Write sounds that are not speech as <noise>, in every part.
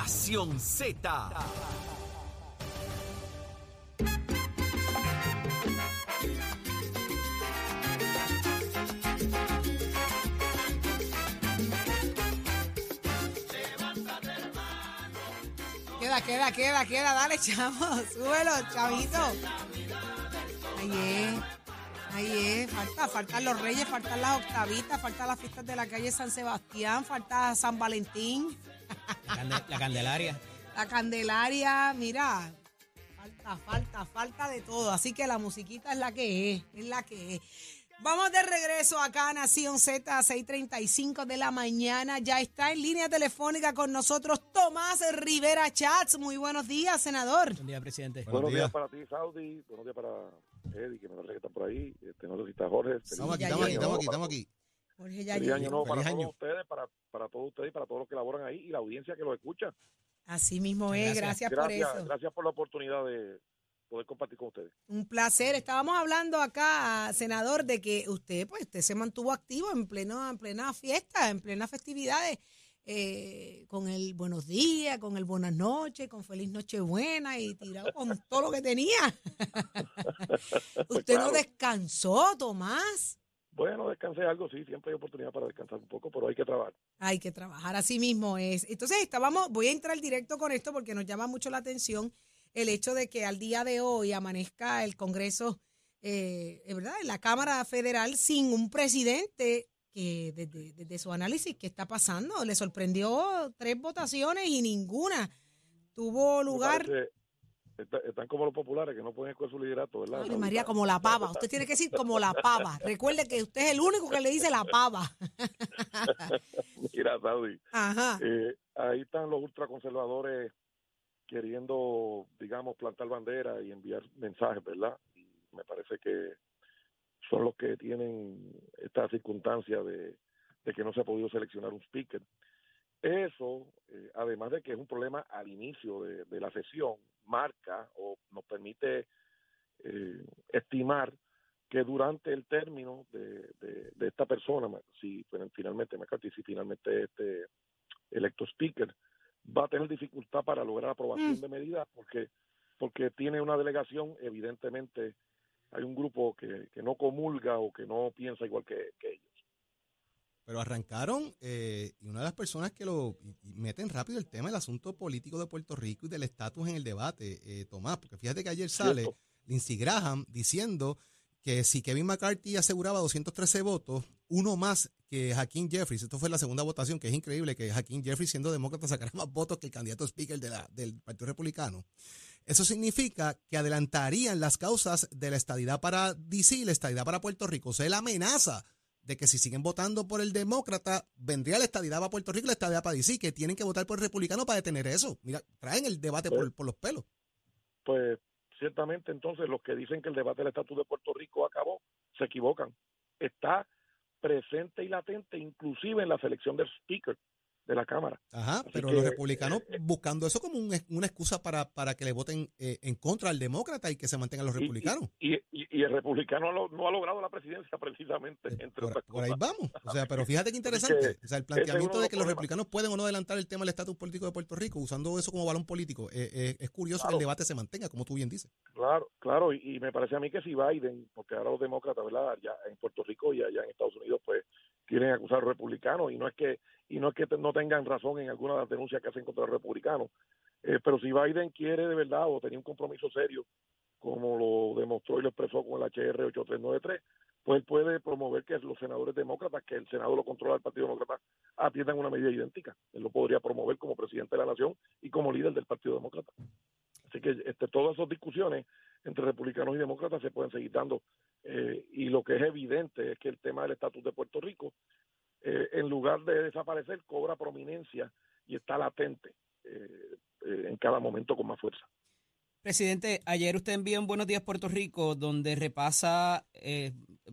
Nación Z. Queda, queda, queda, queda. Dale, chamo. <laughs> Súbelo, chavito. Ahí es. Ahí es. Falta, faltan los reyes, faltan las octavitas, faltan las fiestas de la calle San Sebastián, falta San Valentín, La, cande- la Candelaria. la Candelaria. Mira, falta, falta, falta de todo. Así que la musiquita es la que es, es la que es. Vamos de regreso acá a Nación Z a 6:35 de la mañana. Ya está en línea telefónica con nosotros Tomás Rivera Chats. Muy buenos días, senador. Buen día, presidente. Buenos días para ti, Saudi. Buenos días para Eddie, que me parece que está por ahí. Este, no sé si está Jorge. Estamos aquí, estamos aquí, estamos aquí, estamos aquí. Jorge ya Feliz año nuevo para Feliz todos año. ustedes, para, para todos ustedes y para todos los que laboran ahí y la audiencia que lo escucha. Así mismo es, gracias. gracias, por Gracias, eso. gracias por la oportunidad de poder compartir con ustedes. Un placer. Estábamos hablando acá, senador, de que usted, pues, usted se mantuvo activo en pleno, en plena fiesta, en plenas festividades, eh, con el buenos días, con el buenas noches, con feliz nochebuena y tirado con todo lo que tenía. <laughs> usted no claro. descansó, Tomás. Bueno, descansé algo, sí, siempre hay oportunidad para descansar un poco, pero hay que trabajar. Hay que trabajar, así mismo es. Entonces, estábamos, voy a entrar directo con esto porque nos llama mucho la atención el hecho de que al día de hoy amanezca el Congreso, eh, ¿verdad? En la Cámara Federal sin un presidente que desde, desde su análisis, ¿qué está pasando? Le sorprendió tres votaciones y ninguna tuvo Me lugar. parece- está- están como los populares que no pueden escoger su liderato, ¿verdad? Saudi? María, como la pava. Usted tiene que decir como la pava. Recuerde que usted es el único que le dice la pava. <laughs> Mira, Saudi, Ajá. eh, ahí están los ultraconservadores queriendo, digamos, plantar bandera y enviar mensajes, ¿verdad? Y me parece que son los que tienen esta circunstancia de, de que no se ha podido seleccionar un speaker. Eso, eh, además de que es un problema al inicio de, de la sesión, marca o nos permite eh, estimar que durante el término de, de, de esta persona, si bueno, finalmente McCarthy, si finalmente este electo speaker, va a tener dificultad para lograr aprobación Mm. de medidas porque porque tiene una delegación, evidentemente hay un grupo que, que no comulga o que no piensa igual que, que ellos. Pero arrancaron, eh, y una de las personas que lo y- y meten rápido el tema del asunto político de Puerto Rico y del estatus en el debate, eh, Tomás, porque fíjate que ayer sale Cierto. Lindsey Graham diciendo que si Kevin McCarthy aseguraba 213 votos, uno más que Hakeem Jeffries, esto fue la segunda votación, que es increíble que Hakeem Jeffries siendo demócrata sacara más votos que el candidato speaker de la, del Partido Republicano. Eso significa que adelantarían las causas de la estadidad para DC y la estadidad para Puerto Rico. O sea, la amenaza de que si siguen votando por el demócrata, vendría la estadidad para Puerto Rico la estadidad para DC, que tienen que votar por el republicano para detener eso. Mira, traen el debate por, por los pelos. Pues ciertamente entonces los que dicen que el debate del estatus de Puerto Rico acabó, se equivocan. Está presente y latente inclusive en la selección del speaker de la Cámara. Ajá, Así pero que, los republicanos eh, buscando eso como un- una excusa para, para que le voten eh, en contra al demócrata y que se mantengan los republicanos. Y, y- y el republicano no, no ha logrado la presidencia precisamente, entre Eh, por, otras por ahí vamos. O sea, pero fíjate qué <laughs> interesante. que O sea, el planteamiento de que los republicanos pueden o no adelantar el tema del estatus político de Puerto Rico usando eso como balón político. Eh, eh, es curioso que el debate se mantenga, como tú bien dices. Claro, claro, y, y me parece a mí que si Biden, porque ahora los demócratas, ¿verdad? Ya en Puerto Rico y allá en Estados Unidos, pues quieren acusar a los republicanos y no es que y no es que no tengan razón en alguna de las denuncias que hacen contra los republicanos, eh, pero si Biden quiere de verdad o tenía un compromiso serio, como lo demostró y lo expresó con el HR 8393, pues puede promover que los senadores demócratas, que el Senado lo controla el Partido Demócrata, atiendan una medida idéntica. Él lo podría promover como presidente de la nación y como líder del Partido Demócrata. Así que este, todas esas discusiones entre republicanos y demócratas se pueden seguir dando. Eh, y lo que es evidente es que el tema del estatus de Puerto Rico, eh, en lugar de desaparecer, cobra prominencia y está latente eh, eh, en cada momento con más fuerza. Presidente, ayer usted envió un Buenos Días Puerto Rico donde repasa,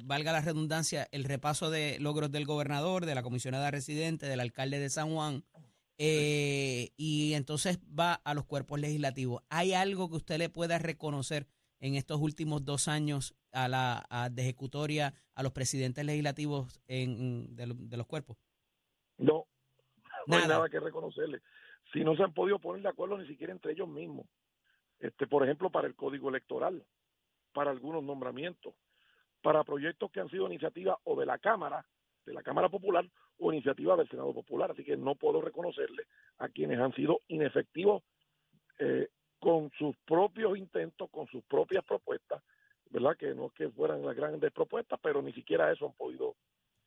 valga la redundancia, el repaso de logros del gobernador, de la comisionada residente, del alcalde de San Juan, y entonces va a los cuerpos legislativos. ¿Hay algo que usted le pueda reconocer en estos últimos dos años a la a- de ejecutoria a los presidentes legislativos en, de, lo- de los cuerpos? No, no hay Nada. nada que reconocerle. Si no se han podido poner de acuerdo ni siquiera entre ellos mismos. Este, por ejemplo, para el código electoral, para algunos nombramientos, para proyectos que han sido iniciativas o de la Cámara, de la Cámara Popular, o iniciativa del Senado Popular. Así que no puedo reconocerle a quienes han sido inefectivos eh, con sus propios intentos, con sus propias propuestas, ¿verdad? Que no es que fueran las grandes propuestas, pero ni siquiera eso han podido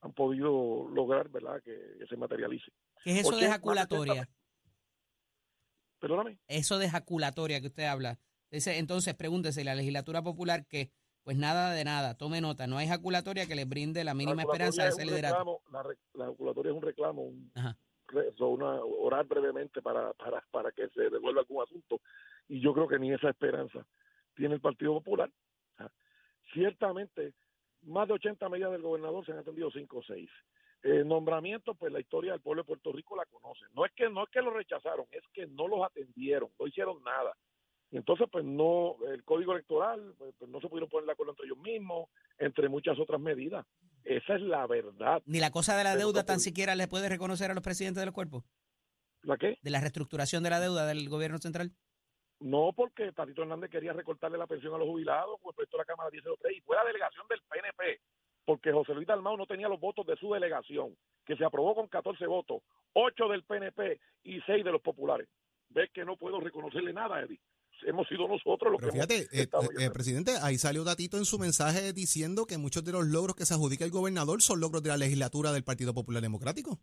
han podido lograr, ¿verdad? Que, que se materialice. ¿Qué es eso Porque de más de jaculatoria? Perdóname. Eso de jaculatoria que usted habla. Dice, entonces, pregúntese, la legislatura popular que, pues nada de nada, tome nota, no hay jaculatoria que le brinde la mínima La esperanza de ese es liderato. la, la calculatoria es un reclamo, un, una- orar brevemente para, para, para que se devuelva algún asunto. Y yo creo que ni esa esperanza tiene el Partido Popular. Ciertamente, más de 80 medidas del gobernador se han atendido 5 o 6. Eh, nombramientos, pues la historia del pueblo de Puerto Rico la conoce. No es que no es que lo rechazaron, es que no los atendieron, no hicieron nada. Y entonces, pues no, el código electoral, pues, pues, no se pudieron poner de acuerdo entre ellos mismos, entre muchas otras medidas. Esa es la verdad. Ni la cosa de la Pero deuda tan siquiera le puede reconocer a los presidentes de los cuerpos, ¿La qué? de la reestructuración de la deuda del gobierno central. No, porque Tatito Hernández quería recortarle la pensión a los jubilados, como el proyecto de la Cámara 1003, y fue la delegación del PNP, porque José Luis Dalmau no tenía los votos de su delegación, que se aprobó con 14 votos, 8 del PNP y 6 de los populares. Ves que no puedo reconocerle nada, Eddie. Hemos sido nosotros los Pero que fíjate, eh, eh, yendo. presidente, ahí salió Datito en su mensaje diciendo que muchos de los logros que se adjudica el gobernador son logros de la legislatura del Partido Popular Democrático.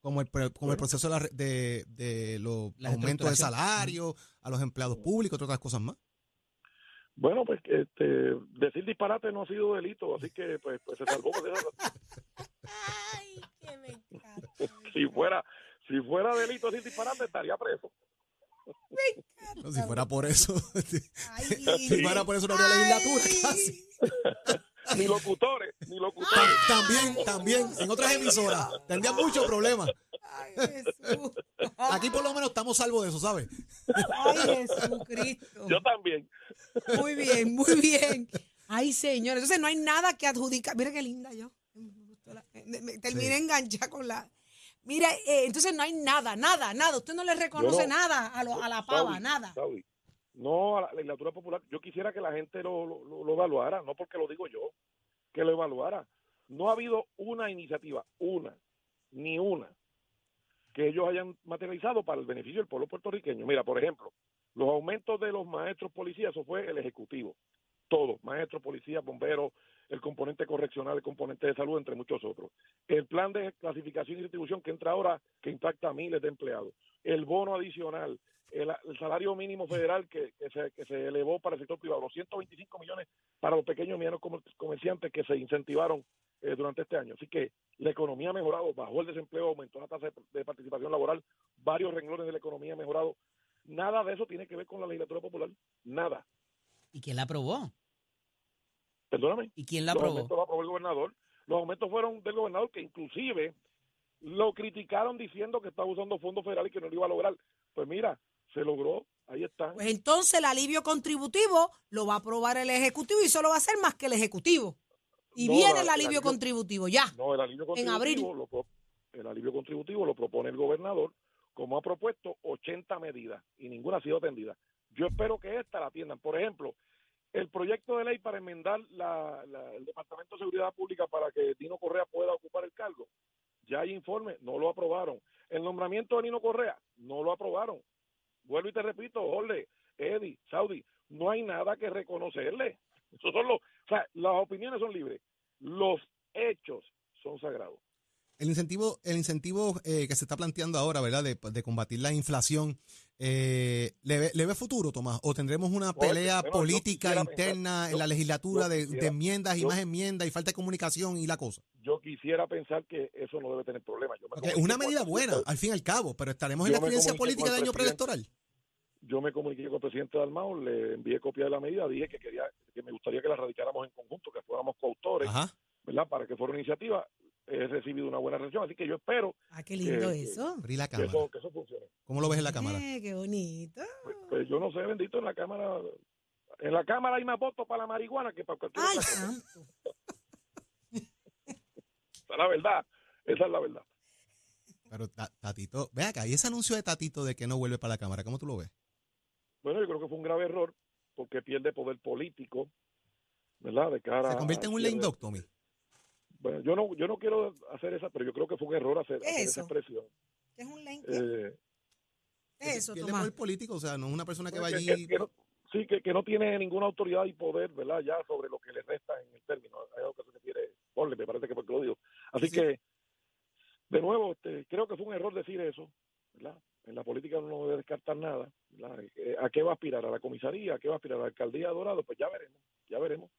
Como el, pre- como el proceso de, la de, de los La aumentos de salario a los empleados públicos, entre otras cosas más. Bueno, pues este, decir disparate no ha sido delito, así que pues, pues se salvó. eso. <laughs> Ay, que me encanta. si fuera si fuera delito decir disparate estaría preso. No, si fuera por eso, Ay, <laughs> si fuera por eso no habría legislatura casi. <laughs> Ni locutores, ni locutores. Tam- También, también, en otras emisoras, tendrían muchos problemas. Ay, Jesús. Aquí por lo menos estamos salvos de eso, ¿sabes? Ay, Jesucristo. Yo también. Muy bien, muy bien. Ay, señor. Entonces no hay nada que adjudicar. Mira qué linda yo. Me terminé Sí. enganchada con la. Mira, eh, entonces no hay nada, nada, nada. Usted no le reconoce no- nada a, lo- a la pava, nada. No a la legislatura popular. Yo quisiera que la gente lo, lo, lo evaluara, no porque lo digo yo, que lo evaluara. No ha habido una iniciativa, una, ni una, que ellos hayan materializado para el beneficio del pueblo puertorriqueño. Mira, por ejemplo, los aumentos de los maestros policías, eso fue el Ejecutivo. Todos, maestros, policías, bomberos, el componente correccional, el componente de salud, entre muchos otros. El plan de clasificación y distribución que entra ahora, que impacta a miles de empleados. El bono adicional, el, el salario mínimo federal que, que se, que se elevó para el sector privado, los 125 millones para los pequeños y medianos comer- comerciantes que se incentivaron eh, durante este año. Así que la economía ha mejorado, bajó el desempleo, aumentó la tasa de, de participación laboral, varios renglones de la economía han mejorado. Nada de eso tiene que ver con la legislatura popular, nada. ¿Y quién la aprobó? Perdóname. ¿Y quién la los aprobó? aumentos los aprobó el gobernador. Los aumentos fueron del gobernador que inclusive lo criticaron diciendo que estaba usando fondos federales y que no lo iba a lograr. Pues mira, se logró, ahí está. Pues entonces el alivio contributivo lo va a aprobar el Ejecutivo y solo va a ser más que el Ejecutivo. Y No, viene el el alivio contributivo, ya. No, el alivio En abril. contributivo, lo, el alivio contributivo lo propone el gobernador, como ha propuesto 80 medidas y ninguna ha sido atendida. Yo espero que esta la atiendan. Por ejemplo, el proyecto de ley para enmendar la- la- el Departamento de Seguridad Pública para que Dino Correa pueda ocupar el cargo. Ya hay informe, no lo aprobaron. El nombramiento de Nino Correa, no lo aprobaron. Vuelvo y te repito, Jorge, Eddie, Saudi, no hay nada que reconocerle. Esos son los, o sea, las opiniones son libres, los hechos son sagrados. El incentivo, el incentivo eh, que se está planteando ahora, ¿verdad? De, de combatir la inflación, eh, ¿le, ve, le ve futuro, Tomás? ¿O tendremos una Oye, pelea bueno, yo política interna pensar- en la legislatura de, de quisiera- enmiendas y yo- más enmiendas y falta de comunicación y la cosa? Yo quisiera pensar que eso no debe tener problemas. Yo me comuniqué una medida buena, al fin y al cabo, pero estaremos en la experiencia política el año preelectoral. Yo me comuniqué con el presidente Dalmau, le envié copia de la medida, dije que quería que me gustaría que la radicáramos en conjunto, que fuéramos coautores, Ajá. ¿verdad? Para que fuera una iniciativa. He recibido una buena reacción, así que yo espero Ah, qué lindo que- eso. Abrí la que cámara. eso, que eso funcione. ¿Cómo lo ves en la cámara? Eh, qué bonito. Pues, pues yo no sé, bendito, en la Cámara en la Cámara hay más votos para la marihuana que para cualquier Ay, otra cosa. santo. <laughs> Esa es la verdad, esa es la verdad. Pero Tatito, ve acá, y ese anuncio de Tatito de que no vuelve para la Cámara, ¿cómo tú lo ves? Bueno, yo creo que fue un grave error porque pierde poder político, ¿verdad? De cara Se convierte en un lame dog, Tommy. Bueno, yo no, yo no quiero hacer esa, pero yo creo que fue un error hacer, esa expresión. ¿Qué es un lame eh, ¿Qué es eso, Pierde poder político, o sea, no es una persona que va allí... sí, que, que, no tiene ninguna autoridad y poder, ¿verdad? Ya sobre lo que le resta en el término. Hay algo que se refiere, ponle, me parece que fue lo digo. Así que de nuevo, este, creo que fue un error decir eso, ¿verdad? En la política uno no debe descartar nada. Eh, ¿A qué va a aspirar? ¿A la comisaría? ¿A qué va a aspirar? ¿A la alcaldía de Dorado? Pues ya veremos, ya veremos.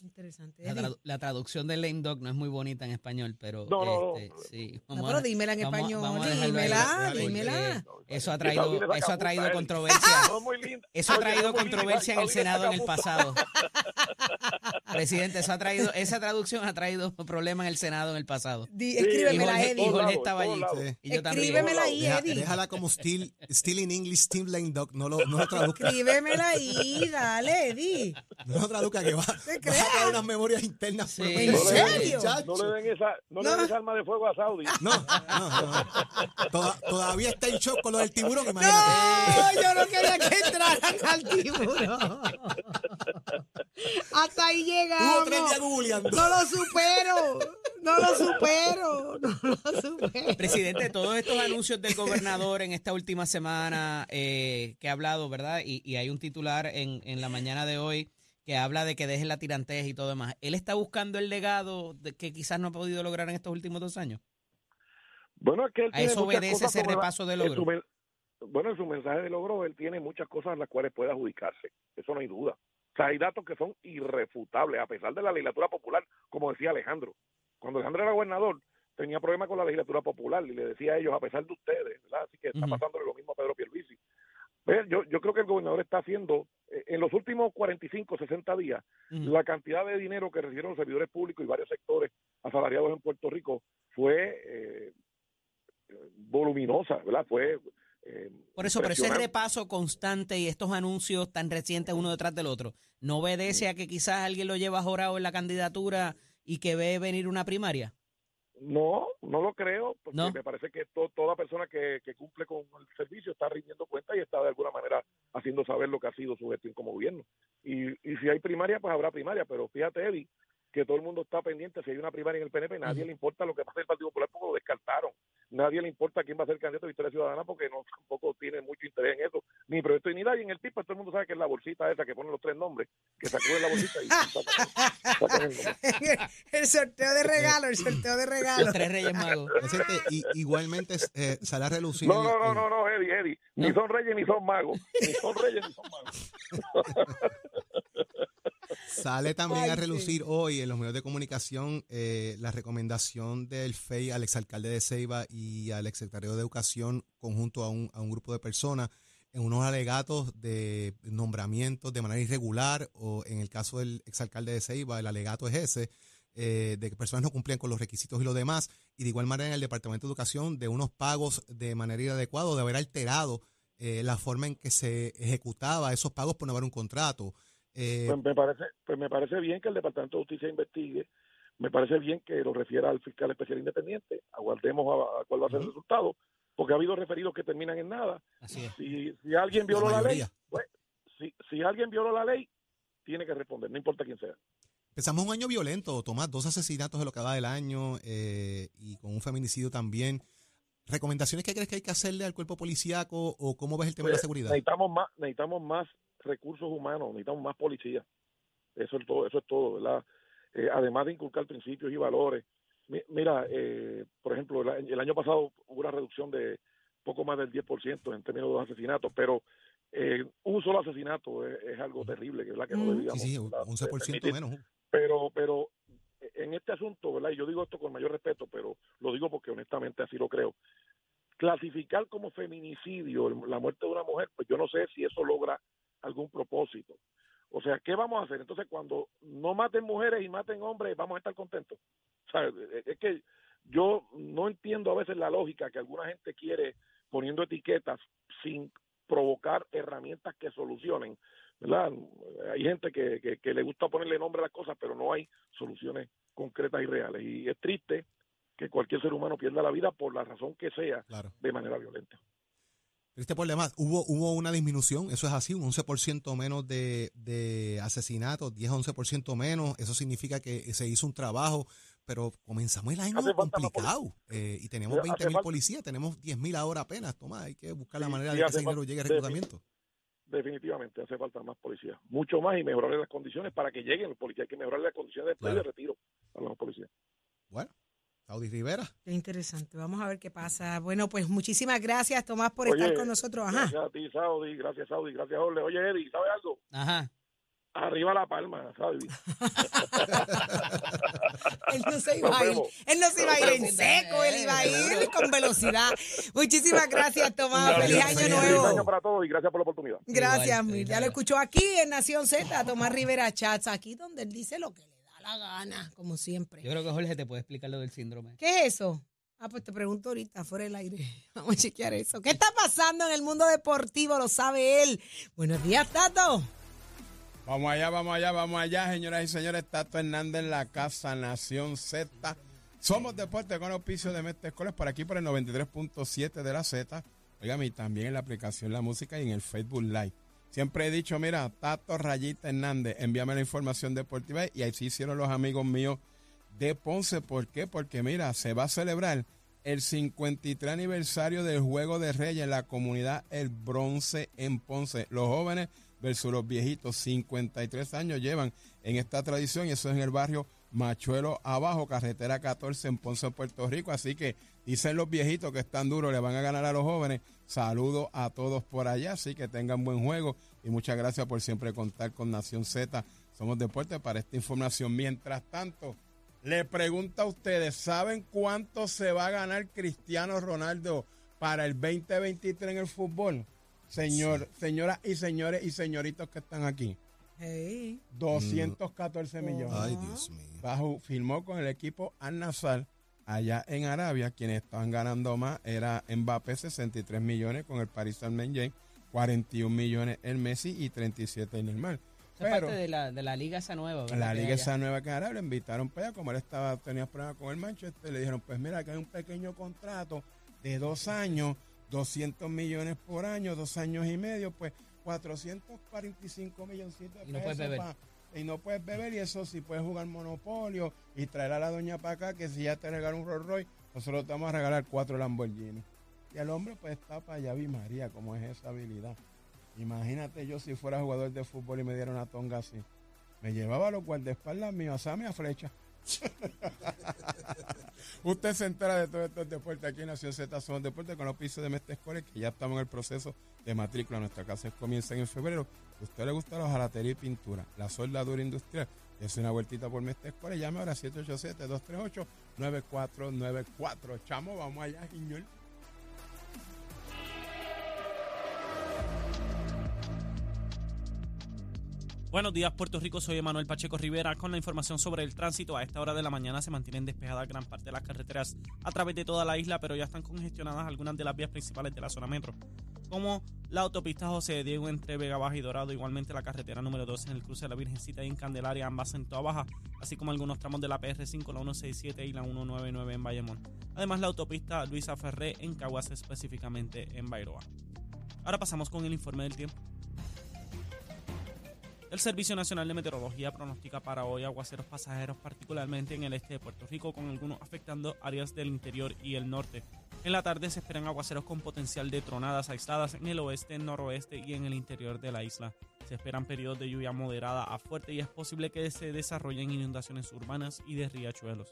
Interesante. La, traducción de lame dog no es muy bonita en español, pero no, este, sí. no, pero dímela en español. dímela, dímela. Eso ha traído, eso ha traído controversia. <laughs> Eso ha traído controversia en el Senado en el pasado. <laughs> Presidente, eso ha traído, esa traducción ha traído problemas en el Senado en el pasado. escríbemela, Eddie. Y Jorge estaba allí. Y yo escríbemela ahí, Eddie. Déjala como still, still in English, still lame dog. No lo, no lo traduzca. Escríbemela ahí, dale, Eddie. No lo traduzca que va. ¿Te crees? Unas memorias internas. Sí. ¿En serio? No le den esa, no, le den esa arma de fuego a Saudi. No, no, no. todavía está en shock con lo del tiburón, imagínate. No, yo no quería que entraran al tiburón. Hasta ahí llegamos. No lo supero. No lo supero. No lo supero. Presidente, todos estos anuncios del gobernador en esta última semana eh, que ha hablado, ¿verdad? Y, y hay un titular en, en la mañana de hoy que habla de que deje la tirantez y todo demás. ¿Él está buscando el legado de que quizás no ha podido lograr en estos últimos dos años? Bueno, es que él a eso obedece ese repaso de logro. bueno, en su mensaje de logro él tiene muchas cosas en las cuales puede adjudicarse, eso no hay duda. O sea, hay datos que son irrefutables, a pesar de la legislatura popular, como decía Alejandro. Cuando Alejandro era gobernador, tenía problemas con la legislatura popular y le decía a ellos, a pesar de ustedes, ¿verdad? Así que está pasándole lo mismo a Pedro Pierluisi. Yo, yo creo que el gobernador está haciendo, en los últimos 45, 60 días, la cantidad de dinero que recibieron los servidores públicos y varios sectores asalariados en Puerto Rico fue eh, voluminosa, ¿verdad? Fue. Eh, Por eso, pero ese repaso constante y estos anuncios tan recientes uno detrás del otro, ¿no obedece a que quizás alguien lo lleva jorado en la candidatura y que ve venir una primaria? No, no lo creo, porque me parece que toda persona que, cumple con el servicio está rindiendo cuenta y está de alguna manera haciendo saber lo que ha sido su gestión como gobierno. Y, y si hay primaria, pues habrá primaria, pero fíjate, Eddie, que todo el mundo está pendiente si hay una primaria en el PNP, nadie le importa lo que pasa en el Partido Popular porque lo descartaron. Nadie le importa quién va a ser candidato de Victoria Ciudadana porque no tampoco tiene mucho interés en eso, ni proyecto ni nadie en el tipo, todo el mundo sabe que es la bolsita esa que pone los tres nombres, que sacude la bolsita y <laughs> el, sorteo de regalo, el sorteo de regalo. Los tres reyes magos. y, igualmente eh, sale a relucir. No, no, no, no, no, Eddie, Eddie. Ni son reyes ni son magos. Ni son reyes ni son magos. <laughs> Sale también a relucir hoy en los medios de comunicación eh, la recomendación del FEI al exalcalde de Ceiba y al exsecretario de Educación conjunto a un, a un grupo de personas en unos alegatos de nombramientos de manera irregular o en el caso del exalcalde de Ceiba el alegato es ese eh, de que personas no cumplían con los requisitos y lo demás y de igual manera en el Departamento de Educación de unos pagos de manera inadecuada de haber alterado eh, la forma en que se ejecutaba esos pagos por no haber un contrato. Eh, pues me parece, pues me parece bien que el Departamento de Justicia investigue, me parece bien que lo refiera al fiscal especial independiente, aguardemos a, cuál va a ser el resultado, porque ha habido referidos que terminan en nada. Si, si alguien violó la, ley, pues, si, si alguien violó la ley, tiene que responder, no importa quién sea. Empezamos un año violento, Tomás, dos asesinatos de lo que va del año eh, y con un feminicidio también. ¿Recomendaciones que crees que hay que hacerle al cuerpo policíaco o cómo ves el tema de la pues, seguridad? Necesitamos más, necesitamos más recursos humanos, necesitamos más policía. Eso es todo, eso es todo, ¿verdad? Eh, además de inculcar principios y valores. Mira, eh, por ejemplo, el, año pasado hubo una reducción de poco más del 10% en términos de los asesinatos, pero eh, un solo asesinato es, algo terrible, ¿verdad? Que no debíamos. Sí, sí, un 11% menos. Pero, pero en este asunto, ¿verdad? Y yo digo esto con mayor respeto, pero lo digo porque honestamente así lo creo. Clasificar como feminicidio la muerte de una mujer, pues yo no sé si eso logra algún propósito. O sea, ¿qué vamos a hacer? Entonces, cuando no maten mujeres y maten hombres, vamos a estar contentos. O sea, es que yo no entiendo a veces la lógica que alguna gente quiere poniendo etiquetas sin provocar herramientas que solucionen. ¿verdad? Hay gente que, que, le gusta ponerle nombre a las cosas, pero no hay soluciones concretas y reales. Y es triste que cualquier ser humano pierda la vida por la razón que sea Claro. de manera violenta. Triste por demás, hubo, hubo una disminución, eso es así, un 11% menos de, de asesinatos, 10 a 11% menos, eso significa que se hizo un trabajo, pero comenzamos el año Hace complicado eh, y tenemos Hace 20 mil policías, tenemos 10 mil ahora apenas, toma, hay que buscar la manera de que ese dinero llegue al defini- reclutamiento. Definitivamente hace falta más policías, mucho más y mejorar las condiciones para que lleguen los policías. Hay que mejorar las condiciones de empleo y de retiro a los policías. Bueno, Saudi Rivera, Qué interesante. Vamos a ver qué pasa. Bueno, pues muchísimas gracias, Tomás, por Oye, estar con nosotros. Ajá. Gracias a ti, Saudi, gracias, Saudi, gracias, Jorge. Oye, Eddie, ¿sabes algo? Ajá. Arriba la palma, Saudi. <laughs> Él no se iba a ir. Él no se iba a ir en seco, él iba a ir <laughs> con velocidad. Muchísimas gracias, Tomás. Gracias, Feliz año señor. Feliz año nuevo. para todos y gracias por la oportunidad. Gracias, Igual, Mil. Ya lo escuchó aquí en Nación Z, Tomás Rivera Chats, aquí donde él dice lo que le la gana, como siempre. Yo creo que Jorge te puede explicar lo del síndrome. ¿Qué es eso? Ah, pues te pregunto ahorita, fuera del aire. <laughs> Vamos a chequear eso. ¿Qué está pasando en el mundo deportivo? Lo sabe él. Buenos días, Tato. Vamos allá, vamos allá, vamos allá, señoras y señores. Tato Hernández en la casa Nación Z. Somos Deporte con auspicio de Mestre Escoles por aquí por el 93.7 de la Z. Óigame, y también en la aplicación La Música y en el Facebook Live. Siempre he dicho, mira, Tato Rayita Hernández, envíame la información deportiva y así hicieron los amigos míos de Ponce. ¿Por qué? Porque mira, se va a celebrar el 53 aniversario del Juego de Reyes en la comunidad El Bronce en Ponce. Los jóvenes versus los viejitos, 53 años llevan en esta tradición y eso es en el barrio Machuelo Abajo, carretera 14 en Ponce, Puerto Rico. Así que dicen los viejitos que están duros, le van a ganar a los jóvenes. Saludos a todos por allá, así que tengan buen juego y muchas gracias por siempre contar con Nación Z. Somos Deporte para esta información. Mientras tanto, le pregunto a ustedes, ¿saben cuánto se va a ganar Cristiano Ronaldo para el 2023 en el fútbol? Señor, señoras y señores y señoritos que están aquí. Hey. 214 millones. ay Dios mío. Bajo, firmó con el equipo Al Nassr allá en Arabia. Quienes estaban ganando más era Mbappé, 63 millones con el Paris Saint-Germain, 41 millones el Messi y 37 el Neymar. Eso es Pero parte de la, de la liga esa nueva. ¿verdad? la liga esa nueva que Arabia le invitaron para allá, como él estaba, tenía problemas con el Manchester, le dijeron, pues mira, que hay un pequeño contrato de dos años, 200 millones por año, dos años y medio, pues 445 milloncitos de no pesos beber. pa- y no puedes beber y eso sí puedes jugar monopolio y traer a la doña para acá que si ya te regala un Rolls Royce, nosotros te vamos a regalar cuatro Lamborghini. Y el hombre pues está para allá, vi María, cómo es esa habilidad. Imagínate yo si fuera jugador de fútbol y me diera una tonga así. Me llevaba los guardaespaldas míos, a a flecha. <laughs> Usted se entera de todos estos deportes aquí en Nación Z Somos Deportes con los pisos de Mestre que ya estamos en el proceso de matrícula. Nuestra clase comienza en febrero. Si usted le gusta la hojalatería y pintura, la soldadura industrial, es una vueltita por Mestre Escoles. Llame ahora 787-238-9494. Chamo, vamos allá, señor. Buenos días, Puerto Rico. Soy Emanuel Pacheco Rivera con la información sobre el tránsito. A esta hora de la mañana se mantienen despejadas gran parte de las carreteras a través de toda la isla, pero ya están congestionadas algunas de las vías principales de la zona metro, como la autopista José de Diego entre Vega Baja y Dorado, igualmente la carretera número 12 en el cruce de la Virgencita y en Candelaria, ambas en Toa Baja, así como algunos tramos de la PR5, la 167 y la 199 en Bayamón. Además, la autopista Luisa Ferré en Caguas, específicamente en Bairoa. Ahora pasamos con el informe del tiempo. El Servicio Nacional de Meteorología pronostica para hoy aguaceros pasajeros, particularmente en el este de Puerto Rico, con algunos afectando áreas del interior y el norte. En la tarde se esperan aguaceros con potencial de tronadas aisladas en el oeste, noroeste y en el interior de la isla. Se esperan periodos de lluvia moderada a fuerte y es posible que se desarrollen inundaciones urbanas y de riachuelos.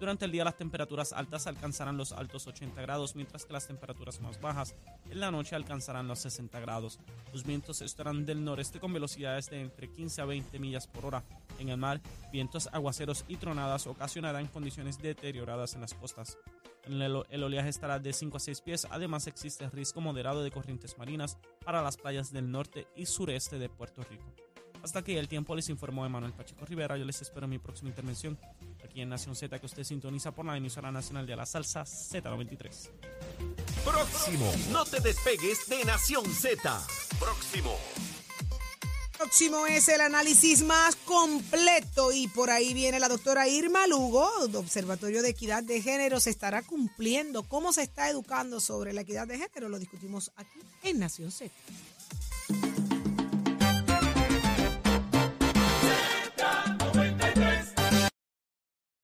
Durante el día las temperaturas altas alcanzarán los altos 80 grados, mientras que las temperaturas más bajas en la noche alcanzarán los 60 grados. Los vientos estarán del noreste con velocidades de entre 15 a 20 millas por hora. En el mar, vientos aguaceros y tronadas ocasionarán condiciones deterioradas en las costas. El, el oleaje estará de 5 a 6 pies, además existe riesgo moderado de corrientes marinas para las playas del norte y sureste de Puerto Rico. Hasta aquí el tiempo les informó Emanuel Pacheco Rivera. Yo les espero en mi próxima intervención aquí en Nación Z que usted sintoniza por la emisora nacional de la salsa Z93. Próximo. No te despegues de Nación Z. Próximo. Próximo es el análisis más completo y por ahí viene la doctora Irma Lugo, Observatorio de Equidad de Género, se estará cumpliendo. ¿Cómo se está educando sobre la equidad de género? Lo discutimos aquí en Nación Z.